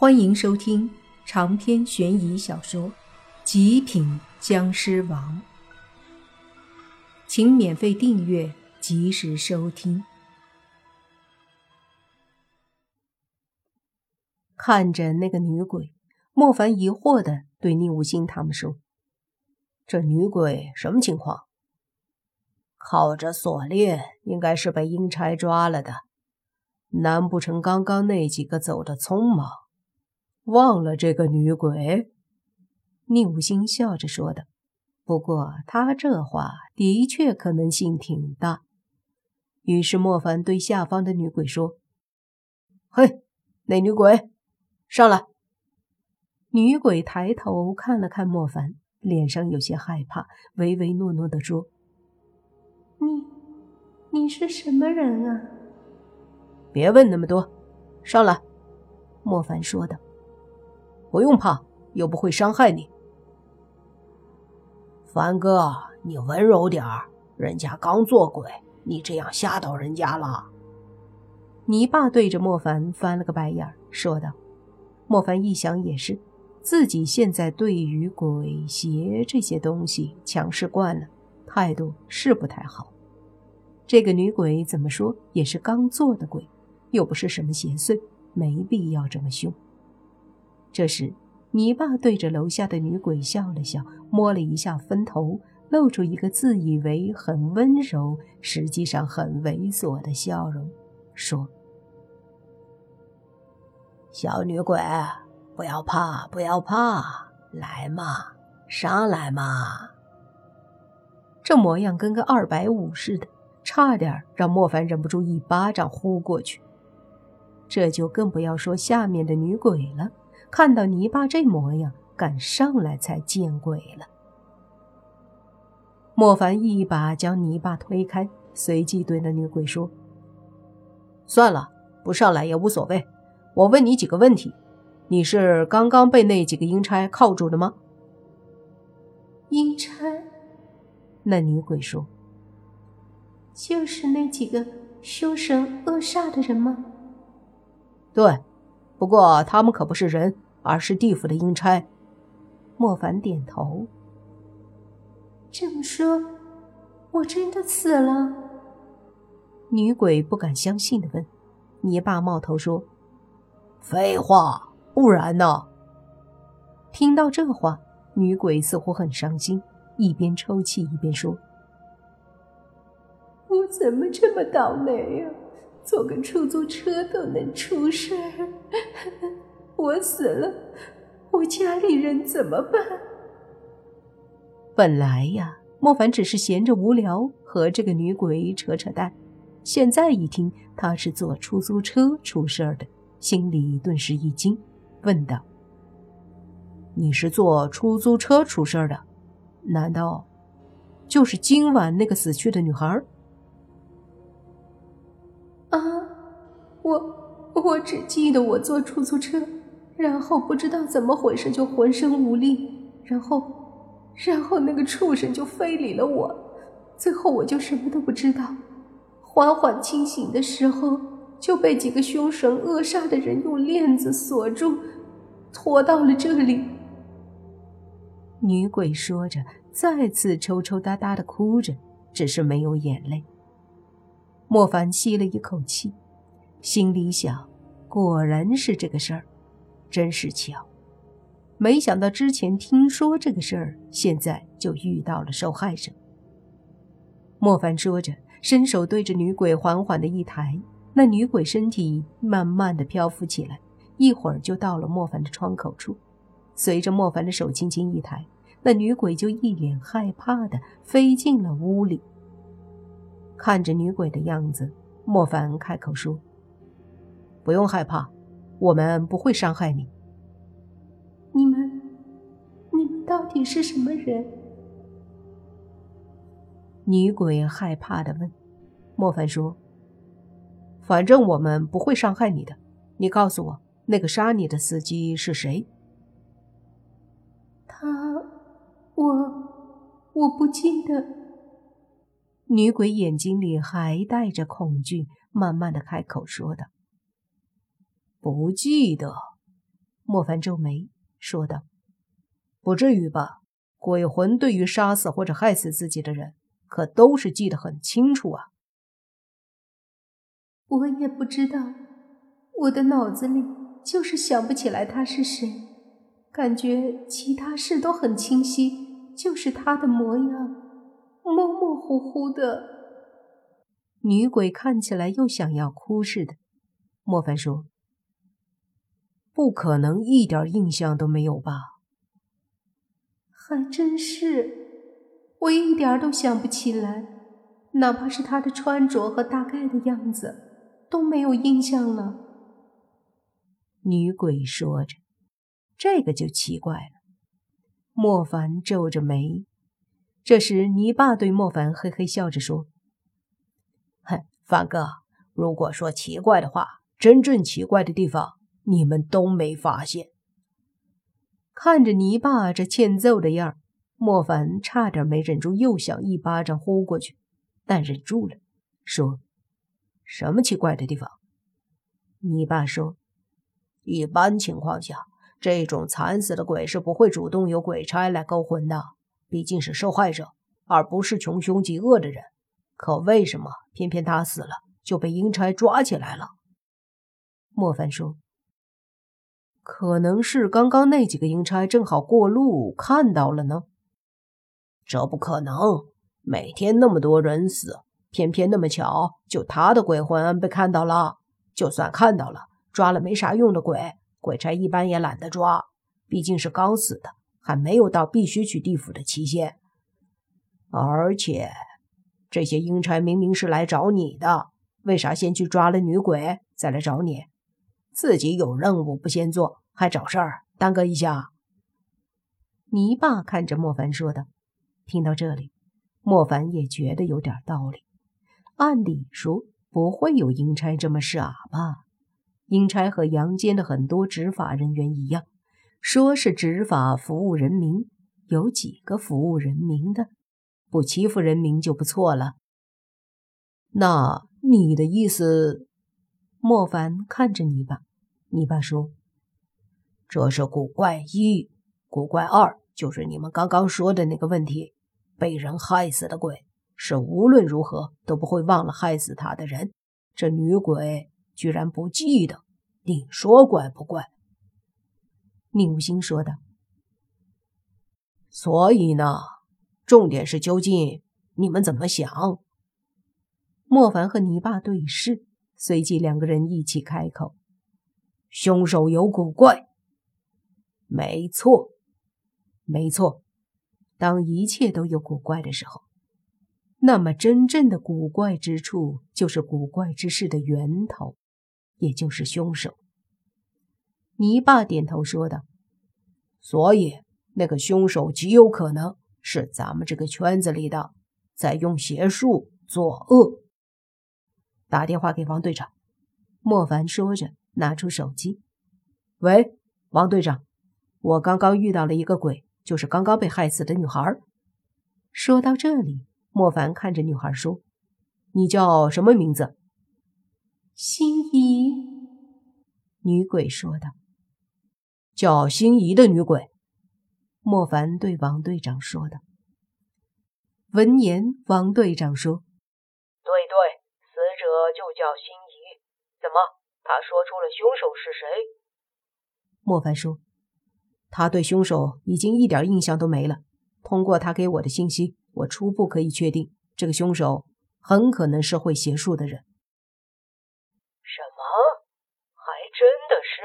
欢迎收听长篇悬疑小说《极品僵尸王》，请免费订阅，及时收听。看着那个女鬼，莫凡疑惑的对宁无心他们说：“这女鬼什么情况？靠着锁链，应该是被阴差抓了的。难不成刚刚那几个走的匆忙？”忘了这个女鬼，宁武心笑着说的。不过他这话的确可能性挺大。于是莫凡对下方的女鬼说：“嘿，那女鬼，上来。”女鬼抬头看了看莫凡，脸上有些害怕，唯唯诺诺地说：“你，你是什么人啊？”别问那么多，上来。”莫凡说道。不用怕，又不会伤害你。凡哥，你温柔点儿，人家刚做鬼，你这样吓到人家了。泥巴对着莫凡翻了个白眼，说道：“莫凡一想也是，自己现在对于鬼邪这些东西强势惯了，态度是不太好。这个女鬼怎么说也是刚做的鬼，又不是什么邪祟，没必要这么凶。”这时，泥巴对着楼下的女鬼笑了笑，摸了一下分头，露出一个自以为很温柔，实际上很猥琐的笑容，说：“小女鬼，不要怕，不要怕，来嘛，上来嘛。”这模样跟个二百五似的，差点让莫凡忍不住一巴掌呼过去。这就更不要说下面的女鬼了。看到泥巴这模样，敢上来才见鬼了。莫凡一把将泥巴推开，随即对那女鬼说：“算了，不上来也无所谓。我问你几个问题，你是刚刚被那几个阴差铐住的吗？”阴差，那女鬼说：“就是那几个凶神恶煞的人吗？”对。不过他们可不是人，而是地府的阴差。莫凡点头。这么说，我真的死了？女鬼不敢相信的问。泥巴冒头说：“废话，不然呢？”听到这话，女鬼似乎很伤心，一边抽泣一边说：“我怎么这么倒霉呀？”坐个出租车都能出事儿，我死了，我家里人怎么办？本来呀，莫凡只是闲着无聊，和这个女鬼扯扯淡。现在一听她是坐出租车出事儿的，心里顿时一惊，问道：“你是坐出租车出事儿的？难道就是今晚那个死去的女孩？”啊，我我只记得我坐出租车，然后不知道怎么回事就浑身无力，然后，然后那个畜生就非礼了我，最后我就什么都不知道。缓缓清醒的时候，就被几个凶神恶煞的人用链子锁住，拖到了这里。女鬼说着，再次抽抽搭搭的哭着，只是没有眼泪。莫凡吸了一口气，心里想：果然是这个事儿，真是巧。没想到之前听说这个事儿，现在就遇到了受害者。莫凡说着，伸手对着女鬼缓缓的一抬，那女鬼身体慢慢的漂浮起来，一会儿就到了莫凡的窗口处。随着莫凡的手轻轻一抬，那女鬼就一脸害怕的飞进了屋里。看着女鬼的样子，莫凡开口说：“不用害怕，我们不会伤害你。”“你们，你们到底是什么人？”女鬼害怕的问。莫凡说：“反正我们不会伤害你的。你告诉我，那个杀你的司机是谁？”“他，我，我不记得。”女鬼眼睛里还带着恐惧，慢慢的开口说道：“不记得，莫凡皱眉说道：“不至于吧？鬼魂对于杀死或者害死自己的人，可都是记得很清楚啊。”我也不知道，我的脑子里就是想不起来他是谁，感觉其他事都很清晰，就是他的模样模模糊糊的。女鬼看起来又想要哭似的。莫凡说：“不可能一点印象都没有吧？”还真是，我一点都想不起来，哪怕是他的穿着和大概的样子。都没有印象了。女鬼说着，这个就奇怪了。莫凡皱着眉。这时，泥巴对莫凡嘿嘿笑着说：“哼，凡哥，如果说奇怪的话，真正奇怪的地方你们都没发现。”看着泥巴这欠揍的样儿，莫凡差点没忍住，又想一巴掌呼过去，但忍住了，说。什么奇怪的地方？泥爸说，一般情况下，这种惨死的鬼是不会主动由鬼差来勾魂的，毕竟是受害者，而不是穷凶极恶的人。可为什么偏偏他死了就被阴差抓起来了？莫凡说：“可能是刚刚那几个阴差正好过路看到了呢。”这不可能，每天那么多人死。偏偏那么巧，就他的鬼魂被看到了。就算看到了，抓了没啥用的鬼，鬼差一般也懒得抓。毕竟是刚死的，还没有到必须去地府的期限。而且，这些阴差明明是来找你的，为啥先去抓了女鬼，再来找你？自己有任务不先做，还找事儿耽搁一下？泥巴看着莫凡说道。听到这里，莫凡也觉得有点道理。按理说不会有阴差这么傻吧？阴差和阳间的很多执法人员一样，说是执法服务人民，有几个服务人民的？不欺负人民就不错了。那你的意思？莫凡看着你爸，你爸说：“这是古怪一，古怪二就是你们刚刚说的那个问题，被人害死的鬼。”是无论如何都不会忘了害死他的人。这女鬼居然不记得，你说怪不怪？宁无心说道。所以呢，重点是究竟你们怎么想？莫凡和泥巴对视，随即两个人一起开口：“凶手有古怪。”没错，没错。当一切都有古怪的时候。那么，真正的古怪之处，就是古怪之事的源头，也就是凶手。泥巴点头说道：“所以，那个凶手极有可能是咱们这个圈子里的，在用邪术作恶。”打电话给王队长。莫凡说着，拿出手机：“喂，王队长，我刚刚遇到了一个鬼，就是刚刚被害死的女孩。”说到这里。莫凡看着女孩说：“你叫什么名字？”心仪。女鬼说道：“叫心仪的女鬼。”莫凡对王队长说道。闻言，王队长说：“对对，死者就叫心仪。怎么？他说出了凶手是谁？”莫凡说：“他对凶手已经一点印象都没了。通过他给我的信息。”我初步可以确定，这个凶手很可能是会邪术的人。什么？还真的是？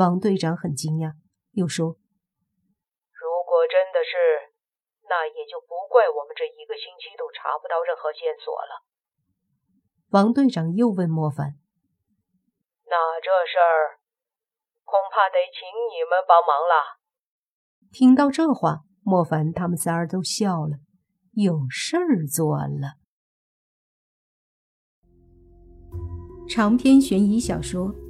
王队长很惊讶，又说：“如果真的是，那也就不怪我们这一个星期都查不到任何线索了。”王队长又问莫凡：“那这事儿恐怕得请你们帮忙了。”听到这话。莫凡他们仨儿都笑了，有事儿做了。长篇悬疑小说《